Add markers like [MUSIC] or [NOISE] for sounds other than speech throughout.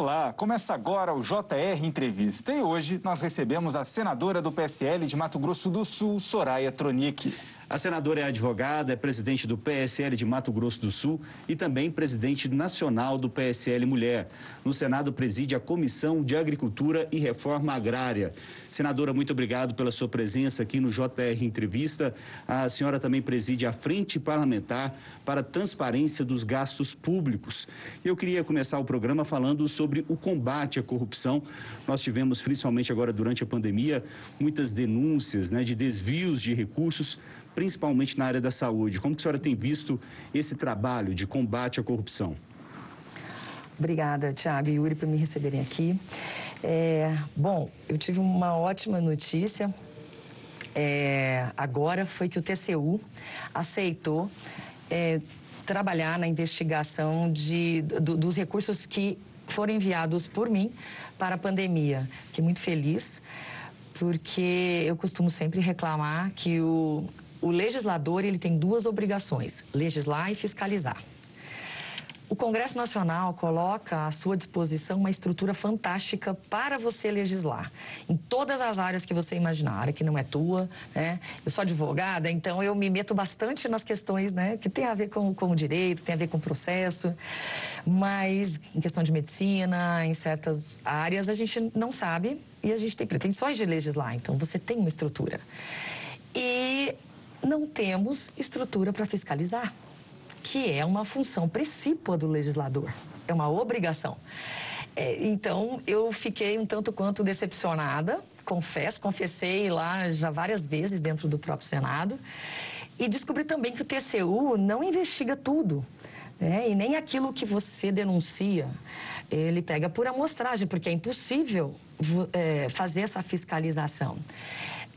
Olá, começa agora o JR Entrevista e hoje nós recebemos a senadora do PSL de Mato Grosso do Sul, Soraya Tronic. A senadora é advogada, é presidente do PSL de Mato Grosso do Sul e também presidente nacional do PSL Mulher. No Senado preside a Comissão de Agricultura e Reforma Agrária. Senadora, muito obrigado pela sua presença aqui no JR Entrevista. A senhora também preside a Frente Parlamentar para a Transparência dos Gastos Públicos. Eu queria começar o programa falando sobre o combate à corrupção. Nós tivemos, principalmente agora durante a pandemia, muitas denúncias né, de desvios de recursos principalmente na área da saúde. Como que a senhora tem visto esse trabalho de combate à corrupção? Obrigada, Tiago e Yuri, por me receberem aqui. É, bom, eu tive uma ótima notícia. É, agora foi que o TCU aceitou é, trabalhar na investigação de, do, dos recursos que foram enviados por mim para a pandemia. Fiquei muito feliz, porque eu costumo sempre reclamar que o, o legislador ele tem duas obrigações: legislar e fiscalizar. O Congresso Nacional coloca à sua disposição uma estrutura fantástica para você legislar em todas as áreas que você imaginar, área que não é tua, né? Eu sou advogada, então eu me meto bastante nas questões, né, que tem a ver com, com o direito, tem a ver com o processo, mas em questão de medicina, em certas áreas a gente não sabe e a gente tem pretensões de legislar, então você tem uma estrutura. E não temos estrutura para fiscalizar, que é uma função precípua do legislador, é uma obrigação. É, então, eu fiquei um tanto quanto decepcionada, confesso, confessei lá já várias vezes dentro do próprio Senado, e descobri também que o TCU não investiga tudo. Né? E nem aquilo que você denuncia, ele pega por amostragem, porque é impossível é, fazer essa fiscalização.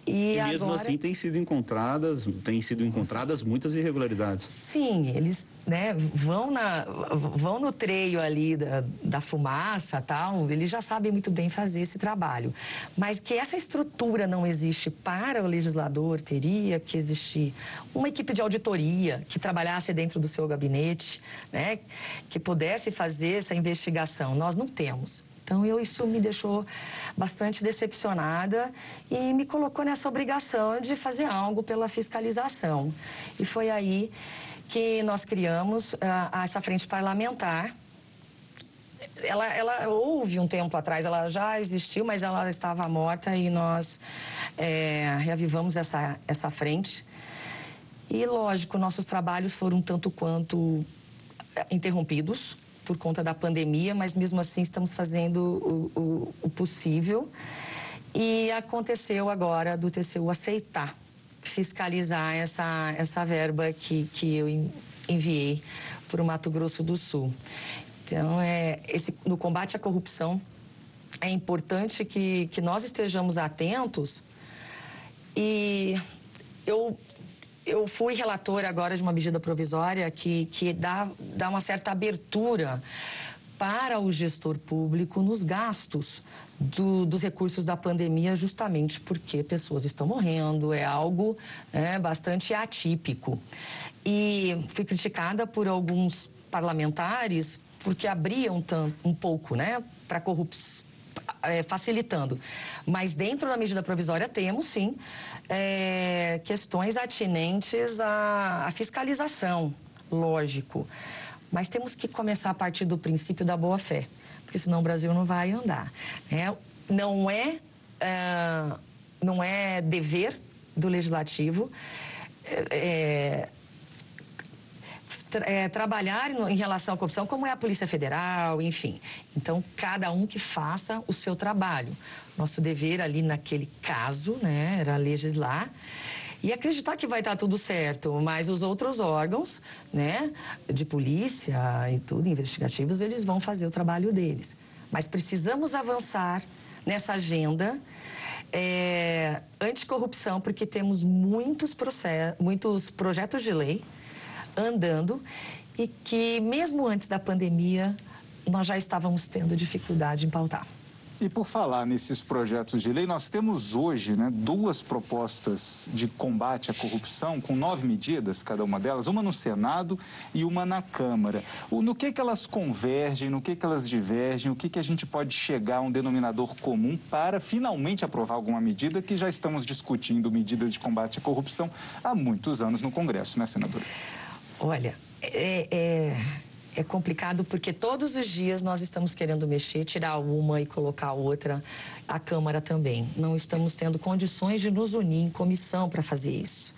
E, e mesmo agora... assim tem sido encontradas, tem sido encontradas muitas irregularidades. Sim, eles né, vão, na, vão no treio ali da, da fumaça tal, eles já sabem muito bem fazer esse trabalho. Mas que essa estrutura não existe para o legislador, teria que existir uma equipe de auditoria que trabalhasse dentro do seu gabinete, né, que pudesse fazer essa investigação. Nós não temos. Então, eu, isso me deixou bastante decepcionada e me colocou nessa obrigação de fazer algo pela fiscalização. E foi aí que nós criamos uh, essa frente parlamentar. Ela, ela houve um tempo atrás, ela já existiu, mas ela estava morta e nós é, reavivamos essa, essa frente. E, lógico, nossos trabalhos foram tanto quanto eh, interrompidos por conta da pandemia, mas mesmo assim estamos fazendo o, o, o possível. E aconteceu agora do TCU aceitar fiscalizar essa, essa verba que, que eu enviei para o Mato Grosso do Sul. Então, é, esse, no combate à corrupção, é importante que, que nós estejamos atentos e eu eu fui relatora agora de uma medida provisória que, que dá, dá uma certa abertura para o gestor público nos gastos do, dos recursos da pandemia, justamente porque pessoas estão morrendo, é algo né, bastante atípico. E fui criticada por alguns parlamentares porque abriam um pouco né, para corrupção é, facilitando. Mas dentro da medida provisória temos sim é, questões atinentes à, à fiscalização, lógico. Mas temos que começar a partir do princípio da boa-fé, porque senão o Brasil não vai andar. Né? Não, é, é, não é dever do legislativo é, é, trabalhar em relação à corrupção, como é a Polícia Federal, enfim. Então, cada um que faça o seu trabalho. Nosso dever ali naquele caso, né, era legislar e acreditar que vai estar tudo certo, mas os outros órgãos, né, de polícia e tudo, investigativos, eles vão fazer o trabalho deles. Mas precisamos avançar nessa agenda é, anticorrupção, porque temos muitos, muitos projetos de lei andando e que, mesmo antes da pandemia, nós já estávamos tendo dificuldade em pautar. E por falar nesses projetos de lei, nós temos hoje né, duas propostas de combate à corrupção, com nove medidas, cada uma delas, uma no Senado e uma na Câmara. O, no que, que elas convergem, no que, que elas divergem, o que, que a gente pode chegar a um denominador comum para finalmente aprovar alguma medida que já estamos discutindo medidas de combate à corrupção há muitos anos no Congresso, né, senadora? Olha, é, é é complicado porque todos os dias nós estamos querendo mexer, tirar uma e colocar outra, a Câmara também. Não estamos tendo condições de nos unir em comissão para fazer isso.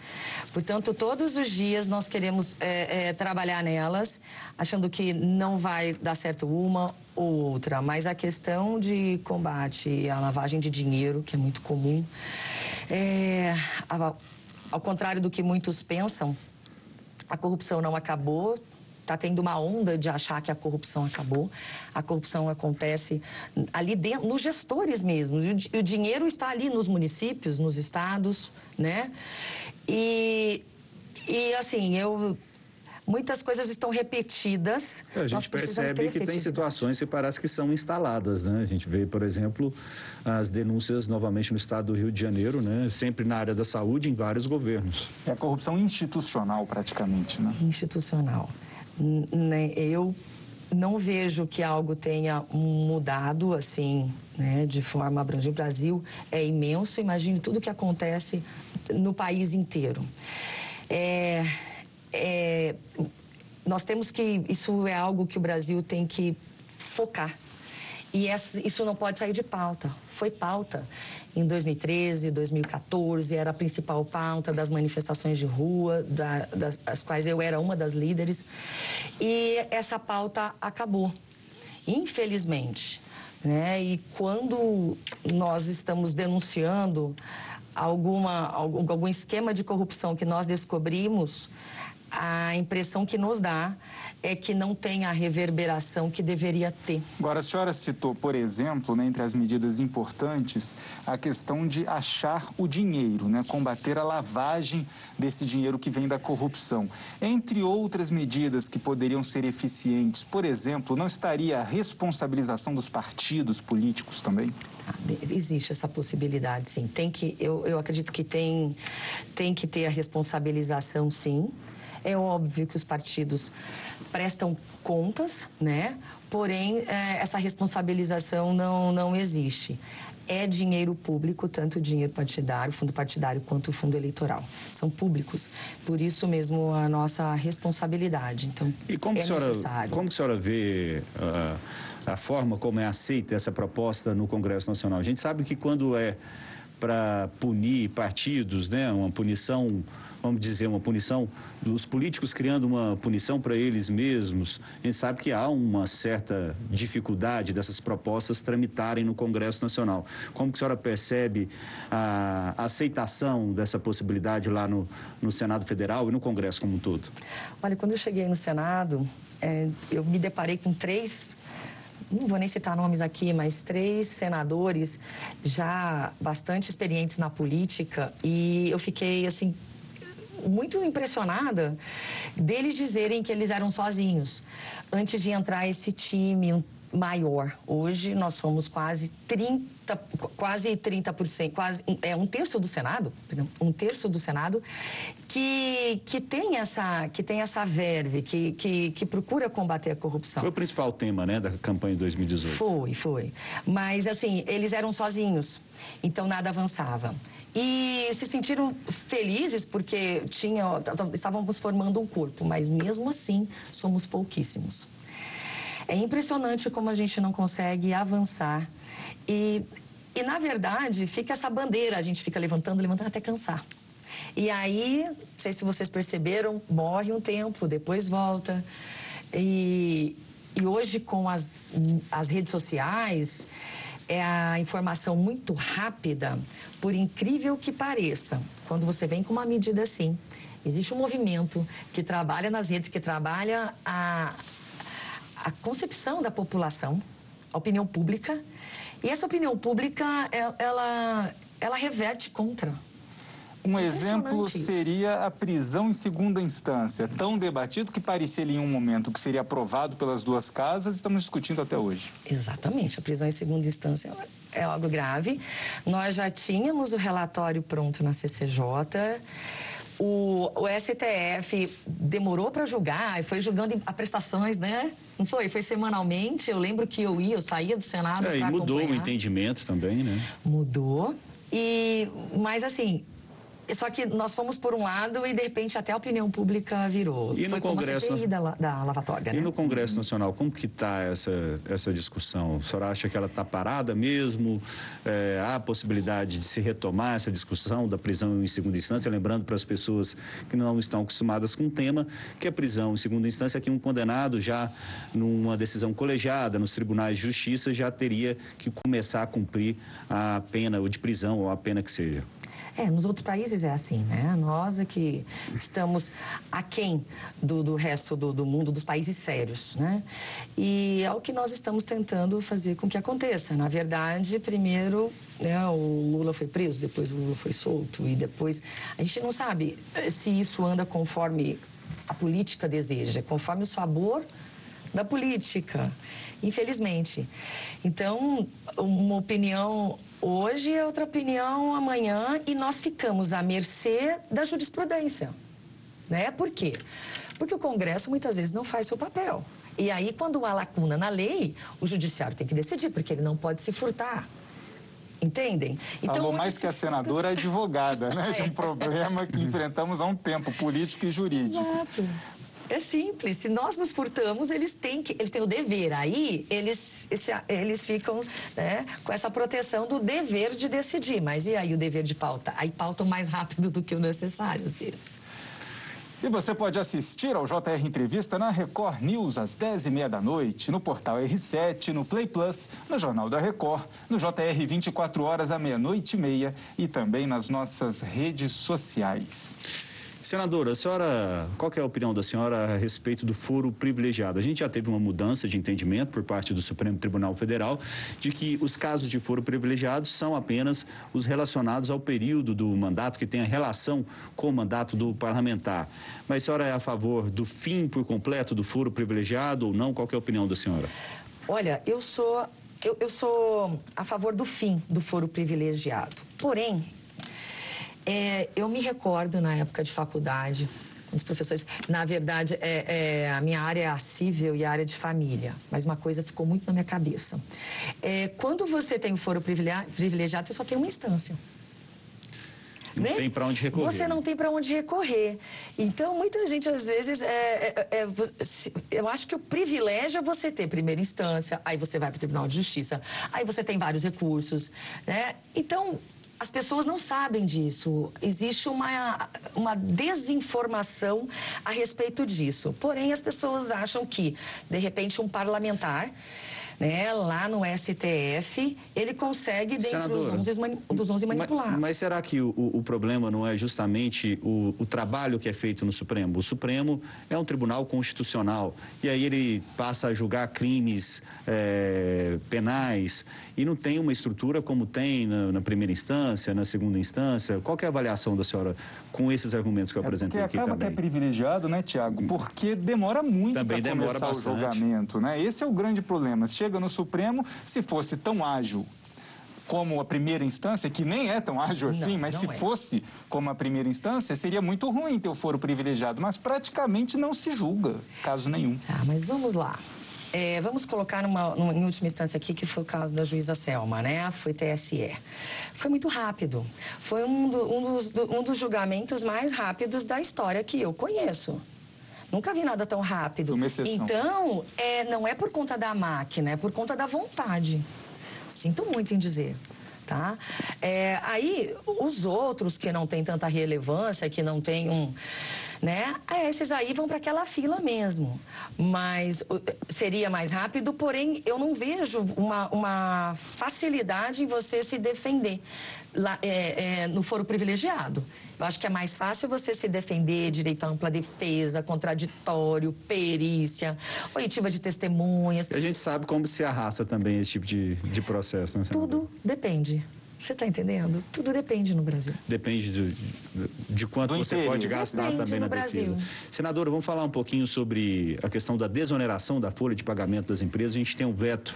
Portanto, todos os dias nós queremos é, é, trabalhar nelas, achando que não vai dar certo uma ou outra, mas a questão de combate à lavagem de dinheiro, que é muito comum, é, ao contrário do que muitos pensam, a corrupção não acabou, está tendo uma onda de achar que a corrupção acabou. A corrupção acontece ali dentro, nos gestores mesmo. O, o dinheiro está ali nos municípios, nos estados, né? E, e assim, eu muitas coisas estão repetidas. É, a gente percebe que tem situações que parece que são instaladas, né? A gente vê, por exemplo, as denúncias novamente no estado do Rio de Janeiro, né? Sempre na área da saúde, em vários governos. É a corrupção institucional, praticamente, né? Institucional. Né, eu não vejo que algo tenha mudado assim, né, de forma abrangente. O Brasil é imenso, imagine tudo o que acontece no país inteiro. É, é, nós temos que, isso é algo que o Brasil tem que focar. E essa, isso não pode sair de pauta. Foi pauta em 2013, 2014, era a principal pauta das manifestações de rua, da, das, quais eu era uma das líderes. E essa pauta acabou, infelizmente. Né? E quando nós estamos denunciando alguma, algum, algum esquema de corrupção que nós descobrimos, a impressão que nos dá é que não tem a reverberação que deveria ter. Agora, a senhora citou, por exemplo, né, entre as medidas importantes, a questão de achar o dinheiro, né, combater a lavagem desse dinheiro que vem da corrupção. Entre outras medidas que poderiam ser eficientes, por exemplo, não estaria a responsabilização dos partidos políticos também? Ah, existe essa possibilidade, sim. Tem que, eu, eu acredito que tem, tem que ter a responsabilização, sim. É óbvio que os partidos prestam contas, né? Porém, é, essa responsabilização não, não existe. É dinheiro público, tanto o dinheiro partidário, fundo partidário, quanto o fundo eleitoral. São públicos. Por isso mesmo a nossa responsabilidade. Então, e como é que senhora, necessário. Como que a senhora vê uh, a forma como é aceita essa proposta no Congresso Nacional? A gente sabe que quando é para punir partidos, né, uma punição vamos dizer, uma punição, dos políticos criando uma punição para eles mesmos, a gente sabe que há uma certa dificuldade dessas propostas tramitarem no Congresso Nacional. Como que a senhora percebe a aceitação dessa possibilidade lá no, no Senado Federal e no Congresso como um todo? Olha, quando eu cheguei no Senado, é, eu me deparei com três não vou nem citar nomes aqui, mas três senadores já bastante experientes na política e eu fiquei assim muito impressionada deles dizerem que eles eram sozinhos antes de entrar esse time maior. Hoje nós somos quase 30, quase 30%, quase é um terço do Senado, um terço do Senado que, que tem essa que tem essa verve, que, que, que procura combater a corrupção. Foi o principal tema, né, da campanha de 2018. Foi, foi. Mas assim, eles eram sozinhos, então nada avançava e se sentiram felizes porque tinha, estávamos formando um corpo, mas mesmo assim somos pouquíssimos. É impressionante como a gente não consegue avançar e, e na verdade fica essa bandeira, a gente fica levantando, levantando até cansar. E aí, não sei se vocês perceberam, morre um tempo, depois volta. E, e hoje com as, as redes sociais, é a informação muito rápida, por incrível que pareça. Quando você vem com uma medida assim, existe um movimento que trabalha nas redes, que trabalha a, a concepção da população, a opinião pública, e essa opinião pública, ela, ela reverte contra. Um exemplo seria a prisão em segunda instância, tão debatido que parecia em um momento que seria aprovado pelas duas casas, estamos discutindo até hoje. Exatamente, a prisão em segunda instância é algo grave. Nós já tínhamos o relatório pronto na CCJ. O, o STF demorou para julgar e foi julgando a prestações, né? Não foi? Foi semanalmente. Eu lembro que eu ia, eu saía do Senado. É, e mudou acompanhar. o entendimento também, né? Mudou. E, mas assim, só que nós fomos por um lado e, de repente, até a opinião pública virou. E no Foi Congresso, como a da, da lavatória, E né? no Congresso Nacional, como que está essa, essa discussão? A senhora acha que ela está parada mesmo? É, há a possibilidade de se retomar essa discussão da prisão em segunda instância? Lembrando para as pessoas que não estão acostumadas com o tema, que a prisão em segunda instância, que um condenado já numa decisão colegiada nos tribunais de justiça já teria que começar a cumprir a pena ou de prisão ou a pena que seja. É, nos outros países é assim, né? Nós é que estamos aquém do, do resto do, do, mundo, dos países sérios, né? E é o que nós estamos tentando fazer com que aconteça. Na verdade, primeiro, né, o Lula foi preso, depois o Lula foi solto e depois... A gente não sabe se isso anda conforme a política deseja, conforme o sabor da política, infelizmente. Então, uma opinião hoje é outra opinião amanhã e nós ficamos à mercê da jurisprudência. Né? Por quê? Porque o Congresso muitas vezes não faz seu papel. E aí, quando há lacuna na lei, o judiciário tem que decidir, porque ele não pode se furtar. Entendem? Falou então, mais que a senadora é advogada, né? De [LAUGHS] um problema que enfrentamos há um tempo, político e jurídico. Exato. É simples. Se nós nos furtamos, eles têm, que, eles têm o dever. Aí, eles, eles ficam né, com essa proteção do dever de decidir. Mas e aí o dever de pauta? Aí pautam mais rápido do que o necessário, às vezes. E você pode assistir ao JR Entrevista na Record News às 10h30 da noite, no portal R7, no Play Plus, no Jornal da Record, no JR 24 horas à meia-noite e meia e também nas nossas redes sociais. Senadora, a senhora, qual é a opinião da senhora a respeito do foro privilegiado? A gente já teve uma mudança de entendimento por parte do Supremo Tribunal Federal de que os casos de foro privilegiado são apenas os relacionados ao período do mandato que tem a relação com o mandato do parlamentar. Mas a senhora é a favor do fim por completo do foro privilegiado ou não? Qual é a opinião da senhora? Olha, eu sou eu, eu sou a favor do fim do foro privilegiado. Porém, é, eu me recordo na época de faculdade, um dos professores. Na verdade, é, é, a minha área é a civil e a área de família, mas uma coisa ficou muito na minha cabeça. É, quando você tem o foro privilegiado, você só tem uma instância. Não né? tem para onde recorrer. Você não tem para onde recorrer. Então, muita gente, às vezes, é, é, é, eu acho que o privilégio é você ter primeira instância, aí você vai para o Tribunal de Justiça, aí você tem vários recursos. Né? Então, as pessoas não sabem disso. Existe uma, uma desinformação a respeito disso. Porém, as pessoas acham que, de repente, um parlamentar né, lá no STF, ele consegue, dentro dos 11, dos 11 manipular. Mas, mas, será que o, o, problema não é justamente o, o, trabalho que é feito no Supremo? O Supremo é um tribunal constitucional e aí ele passa a julgar crimes é, penais e não tem uma estrutura como tem na, na, primeira instância, na segunda instância. Qual é a avaliação da senhora com esses argumentos que eu é apresentei aqui acaba também? acaba que é privilegiado, né, Tiago? Porque demora muito para começar bastante. o julgamento, né? Esse é o grande problema. Chega no Supremo, se fosse tão ágil como a primeira instância, que nem é tão ágil assim, não, mas não se é. fosse como a primeira instância, seria muito ruim ter o foro privilegiado, mas praticamente não se julga, caso nenhum. Tá, mas vamos lá. É, vamos colocar numa, numa, em última instância aqui, que foi o caso da juíza Selma, né? Foi TSE. Foi muito rápido. Foi um, do, um, dos, do, um dos julgamentos mais rápidos da história que eu conheço. Nunca vi nada tão rápido. Uma exceção. Então, é, não é por conta da máquina, é por conta da vontade. Sinto muito em dizer. Tá? É, aí, os outros que não têm tanta relevância, que não têm um né? É, esses aí vão para aquela fila mesmo. Mas seria mais rápido, porém eu não vejo uma, uma facilidade em você se defender lá, é, é, no foro privilegiado. Eu acho que é mais fácil você se defender, direito à ampla defesa, contraditório, perícia, oitiva de testemunhas. E a gente sabe como se arrasta também esse tipo de, de processo, né? Tudo depende. Você está entendendo? Tudo depende no Brasil. Depende de, de quanto você pode gastar Depende também no na Brasil. defesa. Senadora, vamos falar um pouquinho sobre a questão da desoneração da folha de pagamento das empresas. A gente tem um veto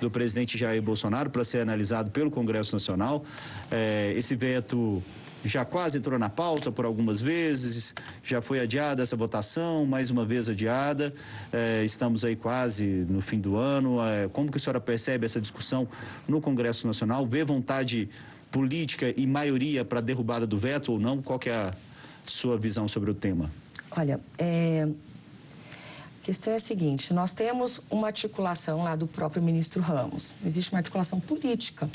do presidente Jair Bolsonaro para ser analisado pelo Congresso Nacional. É, esse veto já quase entrou na pauta por algumas vezes, já foi adiada essa votação, mais uma vez adiada. É, estamos aí quase no fim do ano. É, como que a senhora percebe essa discussão no Congresso Nacional? Vê vontade política e maioria para derrubada do veto ou não? Qual que é a sua visão sobre o tema? Olha, é, questão é a seguinte: nós temos uma articulação lá do próprio ministro Ramos. Existe uma articulação política.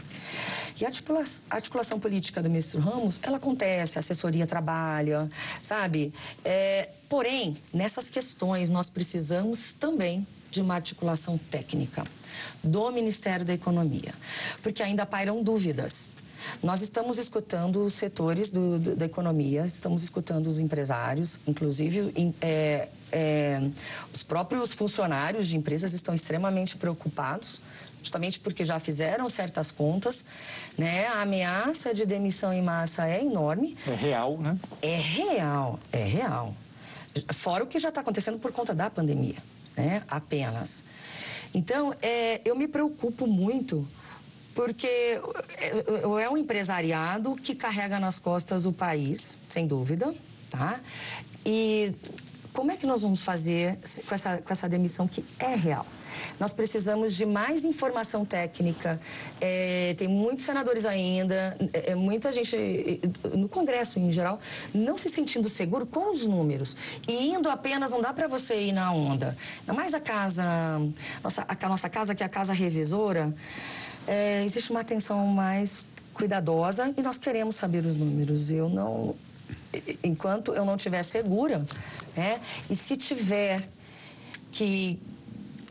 E a articula- a articulação política do ministro Ramos, ela acontece, a assessoria trabalha, sabe? É, porém, nessas questões, nós precisamos também de uma articulação técnica do Ministério da Economia, porque ainda pairam dúvidas. Nós estamos escutando os setores do- do- da economia, estamos escutando os empresários, inclusive é, é, os próprios funcionários de empresas estão extremamente preocupados, justamente porque já fizeram certas contas. Né? A ameaça de demissão em massa é enorme. É real, né? É real, é real. Fora o que já está acontecendo por conta da pandemia, né? Apenas. Então, é, eu me preocupo muito porque é é um empresariado que carrega nas costas o país, sem dúvida, tá? E como é que nós vamos fazer com essa, com essa demissão que é real? Nós precisamos de mais informação técnica. É, tem muitos senadores ainda, é, é, muita gente é, no Congresso em geral, não se sentindo seguro com os números. E indo apenas, não dá para você ir na onda. Ainda mais a casa, nossa, a nossa casa, que é a casa revisora, é, existe uma atenção mais cuidadosa e nós queremos saber os números. Eu não. Enquanto eu não estiver segura, né? E se tiver que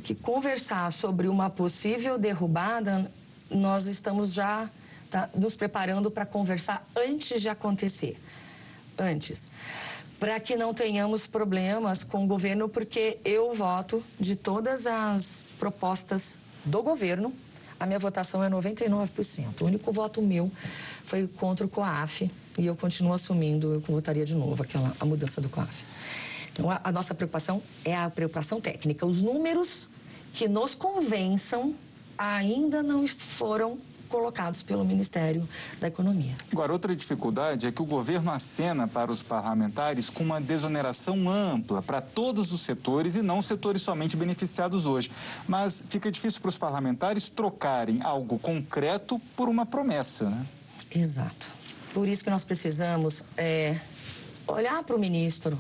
que conversar sobre uma possível derrubada, nós estamos já tá, nos preparando para conversar antes de acontecer. Antes. Para que não tenhamos problemas com o governo, porque eu voto de todas as propostas do governo, a minha votação é 99%. O único voto meu foi contra o COAF e eu continuo assumindo, eu votaria de novo aquela, a mudança do COAF. Então, a, a nossa preocupação é a preocupação técnica. Os números que nos convençam ainda não foram colocados pelo Ministério da Economia. Agora, outra dificuldade é que o governo acena para os parlamentares com uma desoneração ampla para todos os setores e não setores somente beneficiados hoje. Mas fica difícil para os parlamentares trocarem algo concreto por uma promessa, né? Exato. Por isso que nós precisamos é, olhar para o ministro,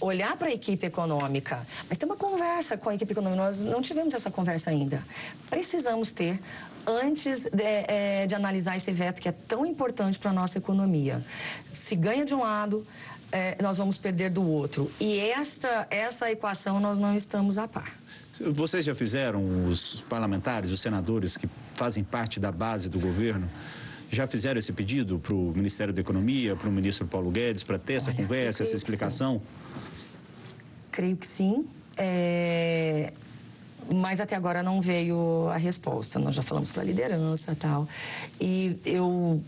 olhar para a equipe econômica, mas ter uma conversa com a equipe econômica. Nós não tivemos essa conversa ainda. Precisamos ter antes de, é, de analisar esse veto que é tão importante para a nossa economia. Se ganha de um lado, é, nós vamos perder do outro. E essa, essa equação nós não estamos a par. Vocês já fizeram, os parlamentares, os senadores que fazem parte da base do governo, já fizeram esse pedido para o Ministério da Economia, para o ministro Paulo Guedes, para ter essa Olha, conversa, essa explicação? Creio que sim. É, Mas até agora não veio a resposta. Nós já falamos para a liderança tal. E eu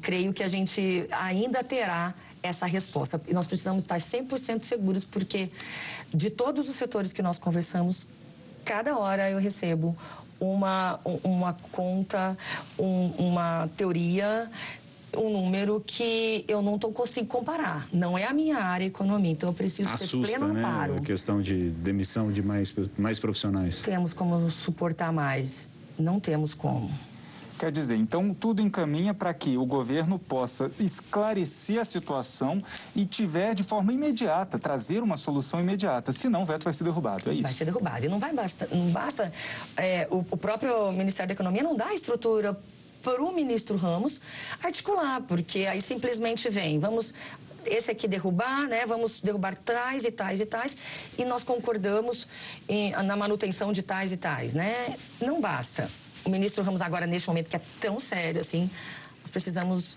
creio que a gente ainda terá essa resposta. E nós precisamos estar 100% seguros, porque de todos os setores que nós conversamos, cada hora eu recebo uma, uma conta, um, uma teoria um número que eu não tô, consigo comparar. Não é a minha área economia, então eu preciso ter Assusta, pleno né? amparo. A questão de demissão de mais, mais profissionais. Temos como suportar mais? Não temos como. Quer dizer, então tudo encaminha para que o governo possa esclarecer a situação e tiver de forma imediata, trazer uma solução imediata. Senão o veto vai ser derrubado, é isso? Vai ser derrubado. E não vai basta, não basta. é, o, o próprio Ministério da Economia não dá estrutura para o ministro Ramos articular, porque aí simplesmente vem, vamos esse aqui derrubar, né? Vamos derrubar tais e tais e tais, e nós concordamos em- na manutenção de tais e tais, né? Não basta. O ministro Ramos agora neste momento que é tão sério assim, nós precisamos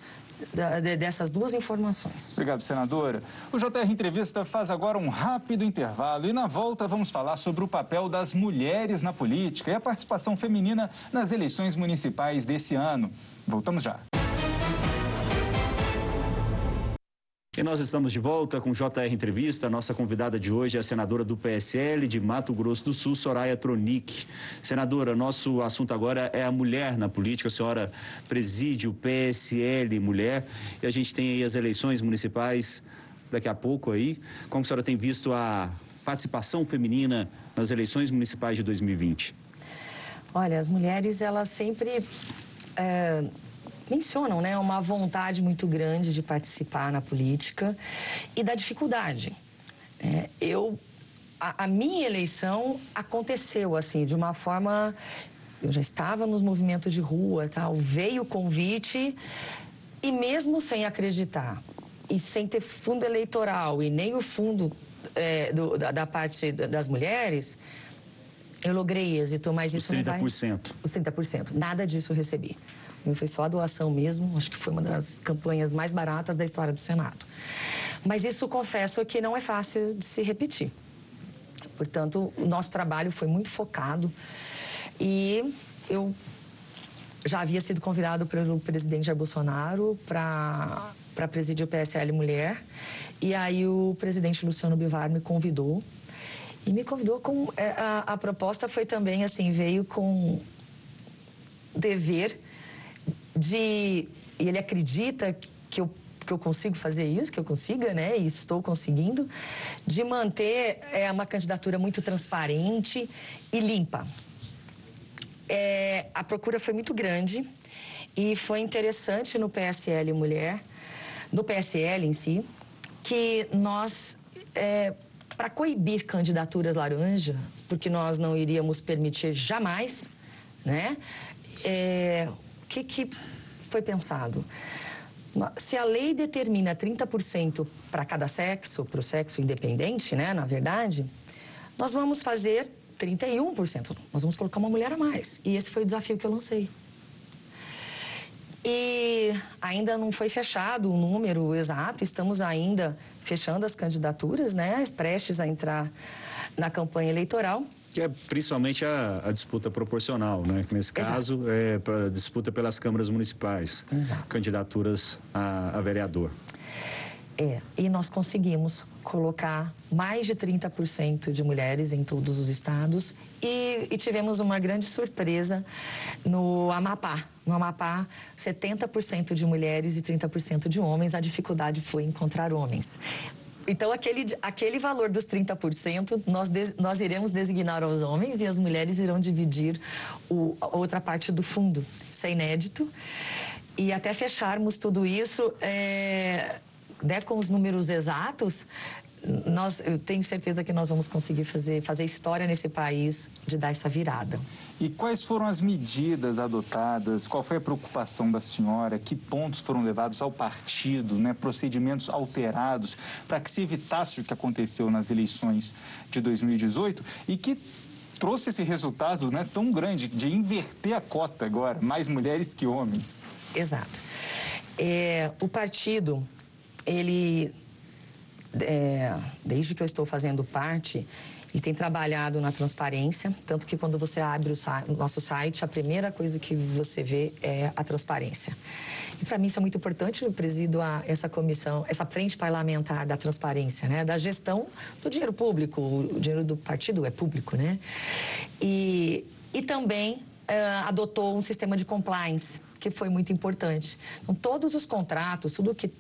dessas duas informações. Obrigado, senadora. O JR Entrevista faz agora um rápido intervalo e na volta vamos falar sobre o papel das mulheres na política e a participação feminina nas eleições municipais desse ano. Voltamos já. E nós estamos de volta com JR Entrevista. Nossa convidada de hoje é a senadora do PSL de Mato Grosso do Sul, Soraya Tronic. Senadora, nosso assunto agora é a mulher na política. A senhora preside o PSL Mulher e a gente tem aí as eleições municipais daqui a pouco aí. Como a senhora tem visto a participação feminina nas eleições municipais de 2020? Olha, as mulheres, elas sempre. É mencionam né, uma vontade muito grande de participar na política e da dificuldade. É, eu, a, a, minha eleição aconteceu assim, de uma forma. Eu já estava nos movimentos de rua, tal, veio o convite e mesmo sem acreditar e sem ter fundo eleitoral e nem o fundo é, do, da, da, parte das mulheres, eu logrei êxito, mas isso Os 30%. não vai... Os 30%. Nada disso eu recebi foi só a doação mesmo, acho que foi uma das campanhas mais baratas da história do Senado. Mas isso confesso que não é fácil de se repetir. Portanto, o nosso trabalho foi muito focado e eu já havia sido convidado pelo presidente Jair Bolsonaro para para presidir o PSL Mulher e aí o presidente Luciano Bivar me convidou e me convidou com é, a, a proposta foi também assim veio com dever de. Ele acredita que eu que eu consigo fazer isso, que eu consiga, né? E estou conseguindo, de manter é, uma candidatura muito transparente e limpa. É, a procura foi muito grande e foi interessante no PSL Mulher, no PSL em si, que nós, é, para coibir candidaturas laranjas, porque nós não iríamos permitir jamais, né? É, que, que foi pensado? Se a lei determina 30% para cada sexo, para o sexo independente, né, na verdade, nós vamos fazer 31%. Nós vamos colocar uma mulher a mais. E esse foi o desafio que eu lancei. E ainda não foi fechado o número exato, estamos ainda fechando as candidaturas, né, prestes a entrar na campanha eleitoral. Que é principalmente a, a, disputa proporcional, né? Que nesse Exato. caso é para disputa pelas câmaras municipais, Exato. candidaturas a, a vereador. É, e nós conseguimos colocar mais de 30% de mulheres em todos os estados e, e, tivemos uma grande surpresa no Amapá. No Amapá, 70% de mulheres e 30% de homens. A dificuldade foi encontrar homens. Então, aquele, aquele valor dos 30%, nós, nós iremos designar aos homens e as mulheres irão dividir o, a outra parte do fundo. Isso é inédito. E até fecharmos tudo isso, é, né, com os números exatos, nós, eu tenho certeza que nós vamos conseguir fazer, fazer história nesse país de dar essa virada. E quais foram as medidas adotadas? Qual foi a preocupação da senhora? Que pontos foram levados ao partido? Né? Procedimentos alterados para que se evitasse o que aconteceu nas eleições de 2018 e que trouxe esse resultado né, tão grande de inverter a cota agora, mais mulheres que homens. Exato. É, o partido, ele é, desde que eu estou fazendo parte, ele tem trabalhado na transparência, tanto que quando você abre o, nosso site, a primeira coisa que você vê é a transparência. E para mim isso é muito importante, eu presido a, essa comissão, essa frente parlamentar da transparência, né, da gestão do dinheiro público, o dinheiro do partido é público, né? E, e também é, adotou um sistema de compliance, que foi muito importante. Então, todos os contratos, tudo que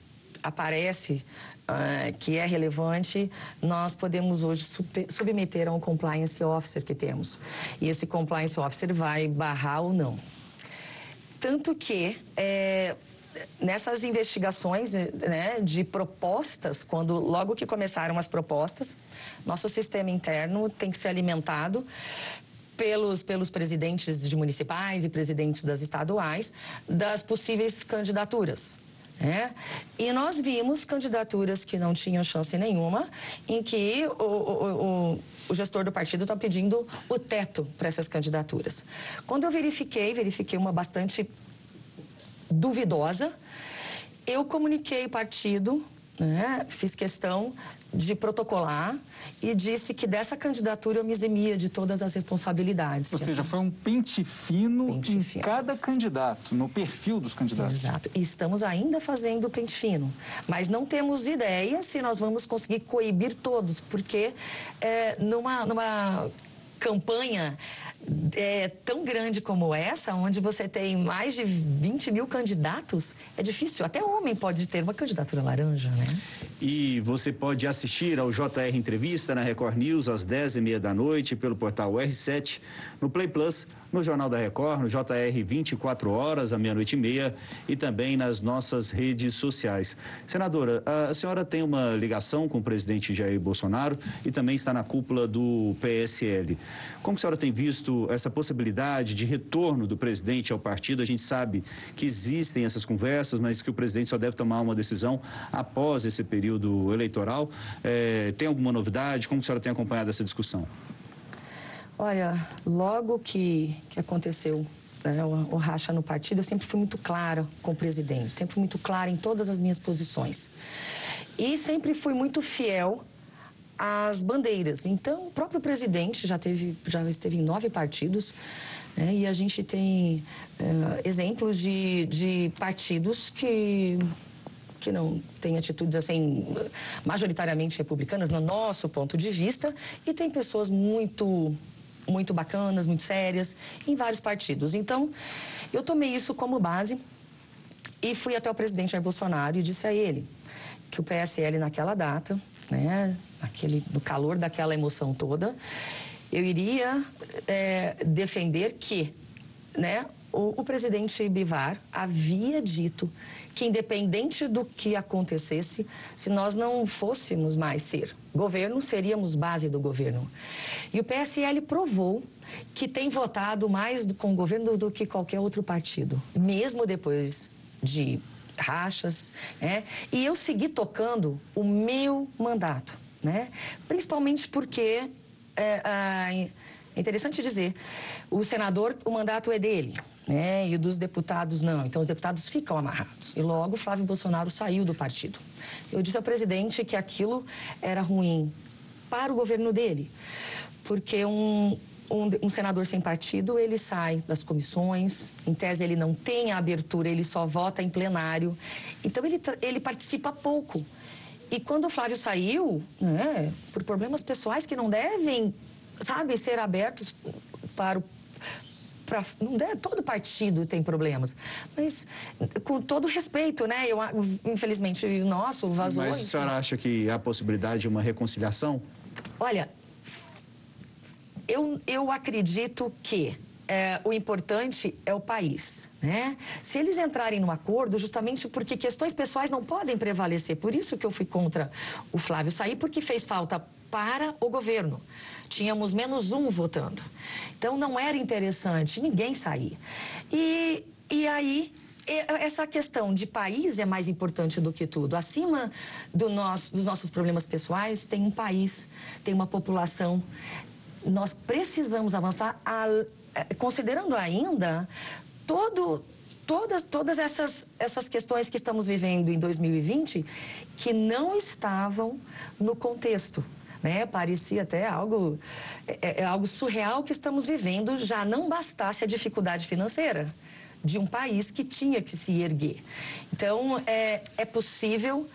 aparece uh, que é relevante, nós podemos hoje submeter a um compliance officer que temos. E esse compliance officer vai barrar ou não. Tanto que é, nessas investigações né, de propostas, quando logo que começaram as propostas, nosso sistema interno tem que ser alimentado pelos, pelos presidentes de municipais e presidentes das estaduais das possíveis candidaturas. É? E nós vimos candidaturas que não tinham chance nenhuma, em que o, o, o, o gestor do partido está pedindo o teto para essas candidaturas. Quando eu verifiquei, verifiquei uma bastante duvidosa, Eu comuniquei o partido, né, fiz questão de protocolar e disse que dessa candidatura eu me eximia de todas as responsabilidades. Ou seja, foi um pente fino Pente em fino. cada candidato, no perfil dos candidatos. Exato. E estamos ainda fazendo o pente fino. Mas não temos ideia se nós vamos conseguir coibir todos, porque é, numa, numa campanha é, tão grande como essa, onde você tem mais de 20 mil candidatos, é difícil. Até homem pode ter uma candidatura laranja, né? E você pode assistir ao JR Entrevista na Record News às 10h30 da noite pelo portal R7, no Play Plus, no Jornal da Record, no JR 24 horas, à meia-noite e meia e também nas nossas redes sociais. Senadora, a senhora tem uma ligação com o presidente Jair Bolsonaro e também está na cúpula do PSL. Como a senhora tem visto essa possibilidade de retorno do presidente ao partido? A gente sabe que existem essas conversas, mas que o presidente só deve tomar uma decisão após esse período eleitoral. É, tem alguma novidade? Como a senhora tem acompanhado essa discussão? Olha, logo que, que aconteceu né, o, o, racha no partido, eu sempre fui muito clara com o presidente, sempre muito clara em todas as minhas posições. E sempre fui muito fiel às bandeiras. Então, o próprio presidente já, teve, já esteve em nove partidos, né, e a gente tem uh, exemplos de, de partidos que que não tem atitudes assim majoritariamente republicanas no nosso ponto de vista e tem pessoas muito muito bacanas, muito sérias, em vários partidos. Então, eu tomei isso como base e fui até o presidente Jair Bolsonaro e disse a ele que o PSL naquela data, né, aquele, no calor daquela emoção toda, eu iria é, defender que, né, o, o presidente Bivar havia dito que, independente do que acontecesse, se nós não fôssemos mais ser governo, seríamos base do governo. E o PSL provou que tem votado mais com o governo do que qualquer outro partido, mesmo depois de rachas, né? E eu segui tocando o meu mandato, né? Principalmente porque é, é interessante dizer, o senador, o mandato é dele né? E dos deputados não. Então os deputados ficam amarrados. E logo Flávio Bolsonaro saiu do partido. Eu disse ao presidente que aquilo era ruim para o governo dele, porque um, um, um, senador sem partido, ele sai das comissões, em tese ele não tem a abertura, ele só vota em plenário. Então ele, ele participa pouco. E quando o Flávio saiu, né, por problemas pessoais que não devem, sabe, ser abertos para o Pra, não é, todo partido tem problemas, mas com todo respeito, né? Eu, infelizmente, o nosso vazou. Mas a senhora acha que há possibilidade de uma reconciliação? Olha, eu, eu acredito que é, o importante é o país, né? Se eles entrarem no acordo, justamente porque questões pessoais não podem prevalecer, por isso que eu fui contra o Flávio sair, porque fez falta para o governo. Tínhamos menos um votando. Então não era interessante ninguém sair. E, e aí essa questão de país é mais importante do que tudo. Acima do nosso, dos nossos problemas pessoais, tem um país, tem uma população. Nós precisamos avançar, a, é, considerando ainda todo, todas, todas essas, essas questões que estamos vivendo em 2020 que não estavam no contexto né? Parecia até algo, é, é algo surreal que estamos vivendo, já não bastasse a dificuldade financeira de um país que tinha que se erguer. Então, é, é possível,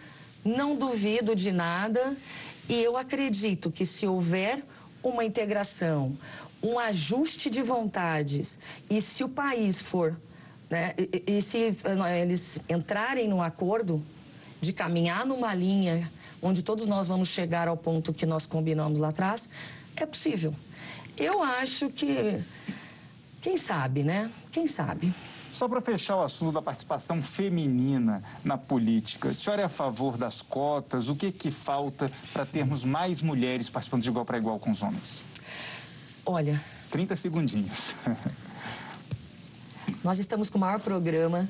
não duvido de nada, e eu acredito que se houver uma integração, um ajuste de vontades, e se o país for, né, e, e se eh, eles entrarem num acordo de caminhar numa linha onde todos nós vamos chegar ao ponto que nós combinamos lá atrás, é possível. Eu acho que, quem sabe, né? Quem sabe. Só para fechar o assunto da participação feminina na política, a senhora é a favor das cotas? O que, que falta para termos mais mulheres participando de igual para igual com os homens? Olha. 30 segundinhos. [LAUGHS] Nós estamos com o maior programa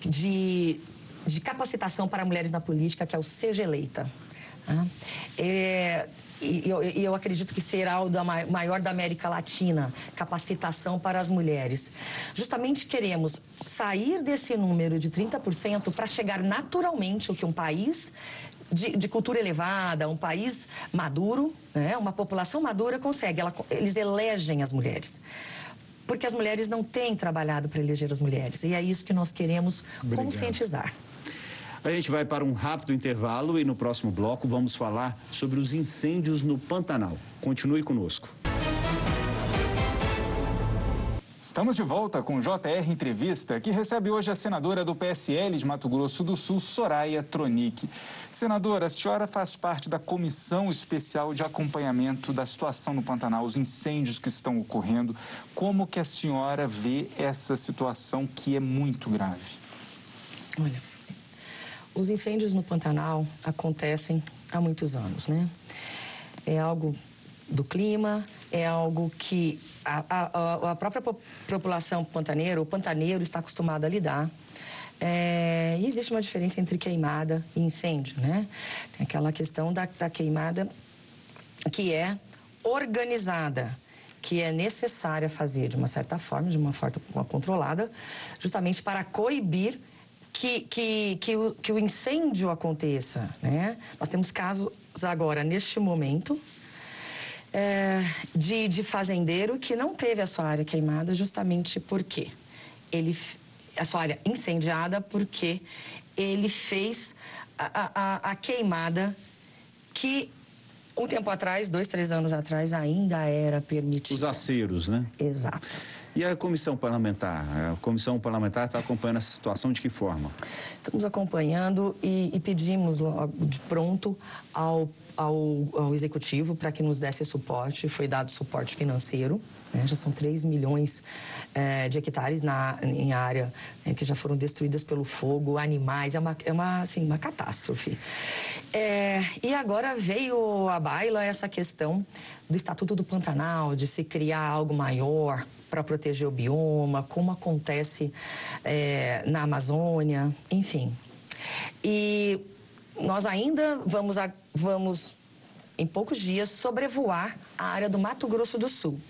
de de capacitação para mulheres na política, que é o Seja Eleita. É, e eu, eu, acredito que será o da maior da América Latina, capacitação para as mulheres. Justamente queremos sair desse número de 30% para chegar naturalmente o que um país de, de, cultura elevada, um país maduro, né? uma população madura consegue, ela, eles elegem as mulheres porque as mulheres não têm trabalhado para eleger as mulheres. E é isso que nós queremos Obrigado. conscientizar. A gente vai para um rápido intervalo e no próximo bloco vamos falar sobre os incêndios no Pantanal. Continue conosco. Estamos de volta com o JR Entrevista, que recebe hoje a senadora do PSL de Mato Grosso do Sul, Soraya Tronic. Senadora, a senhora faz parte da Comissão Especial de Acompanhamento da Situação no Pantanal, os incêndios que estão ocorrendo. Como que a senhora vê essa situação que é muito grave? Olha, os incêndios no Pantanal acontecem há muitos anos, né? É algo do clima, é algo que a, a, a própria população pantaneira, o pantaneiro está acostumado a lidar. É, e existe uma diferença entre queimada e incêndio, né? Tem aquela questão da, da queimada que é organizada, que é necessária fazer de uma certa forma, de uma forma controlada, justamente para coibir que, que, que, o, que o incêndio aconteça, né? Nós temos casos agora, neste momento, é, de, de fazendeiro que não teve a sua área queimada justamente porque ele a sua área incendiada porque ele fez a, a, a queimada que um tempo atrás, dois, três anos atrás, ainda era permitido. Os aceros, né? Exato. E a comissão parlamentar? A comissão parlamentar está acompanhando essa situação de que forma? Estamos acompanhando e, e pedimos de pronto ao ao, ao executivo para que nos desse suporte. Foi dado suporte financeiro. Né? Já são 3 milhões é, de hectares na, em área né, que já foram destruídas pelo fogo, animais. É uma, é uma, assim, uma catástrofe. É, e agora veio à baila essa questão do Estatuto do Pantanal, de se criar algo maior para proteger o bioma, como acontece é, na Amazônia, enfim. E nós ainda vamos, a, vamos, em poucos dias, sobrevoar a área do Mato Grosso do Sul.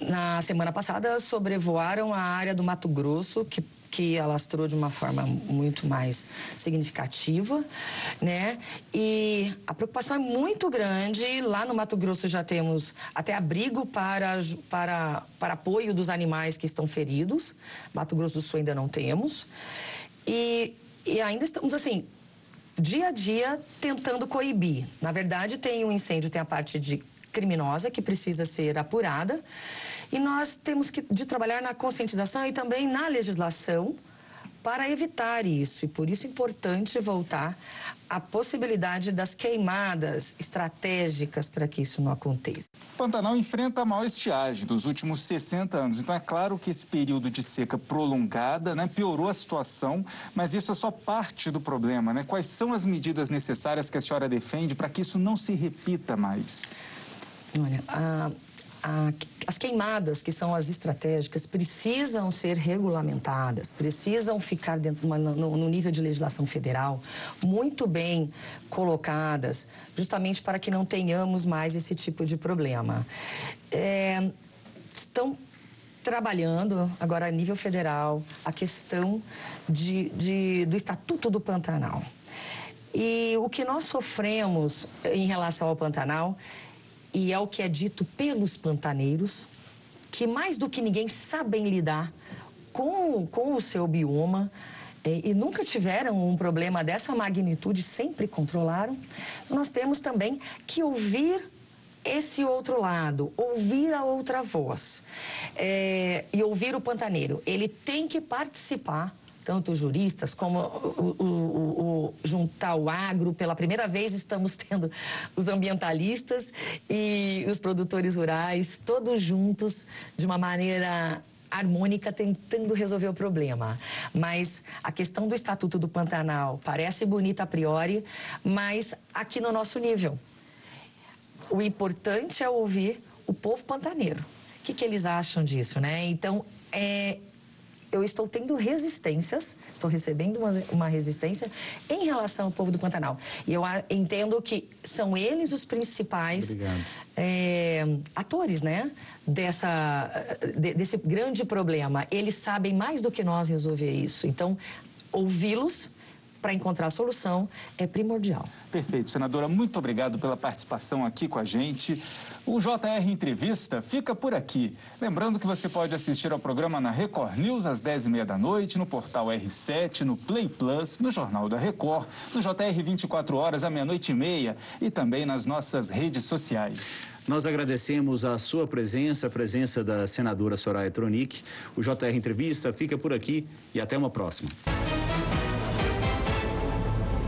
Na semana passada, sobrevoaram a área do Mato Grosso, que que alastrou de uma forma muito mais significativa, né? E a preocupação é muito grande. Lá no Mato Grosso já temos até abrigo para, para, para apoio dos animais que estão feridos. Mato Grosso do Sul ainda não temos. E, e ainda estamos assim dia a dia tentando coibir. Na verdade, tem o um incêndio, tem a parte de criminosa que precisa ser apurada. E nós temos que de trabalhar na conscientização e também na legislação para evitar isso. E por isso é importante voltar à possibilidade das queimadas estratégicas para que isso não aconteça. Pantanal enfrenta a maior estiagem dos últimos 60 anos. Então é claro que esse período de seca prolongada né, piorou a situação, mas isso é só parte do problema. Né? Quais são as medidas necessárias que a senhora defende para que isso não se repita mais? Olha, a a, as queimadas, que são as estratégicas, precisam ser regulamentadas, precisam ficar dentro uma, no, no, nível de legislação federal muito bem colocadas, justamente para que não tenhamos mais esse tipo de problema. É, estão trabalhando agora a nível federal a questão de, de, do Estatuto do Pantanal. E o que nós sofremos em relação ao Pantanal e é o que é dito pelos pantaneiros, que mais do que ninguém sabem lidar com, com o seu bioma e, e nunca tiveram um problema dessa magnitude, sempre controlaram. Nós temos também que ouvir esse outro lado, ouvir a outra voz é, e ouvir o pantaneiro. Ele tem que participar tanto juristas como o, o, o, juntar o agro. Pela primeira vez estamos tendo os ambientalistas e os produtores rurais, todos juntos, de uma maneira harmônica tentando resolver o problema. Mas a questão do Estatuto do Pantanal parece bonita a priori, mas aqui no nosso nível. O importante é ouvir o povo pantaneiro. O que, que eles acham disso, né? Então, é, eu estou tendo resistências, estou recebendo uma, uma resistência em relação ao povo do Pantanal. E eu entendo que são eles os principais é, atores, né? Dessa, de, desse grande problema. Eles sabem mais do que nós resolver isso. Então, ouvi-los para encontrar a solução é primordial. Perfeito, senadora. Muito obrigado pela participação aqui com a gente. O JR Entrevista fica por aqui. Lembrando que você pode assistir ao programa na Record News às 10h30 da noite, no portal R7, no Play Plus, no Jornal da Record, no JR 24 horas à meia-noite e meia e também nas nossas redes sociais. Nós agradecemos a sua presença, a presença da senadora Soraya Tronic. O JR Entrevista fica por aqui e até uma próxima.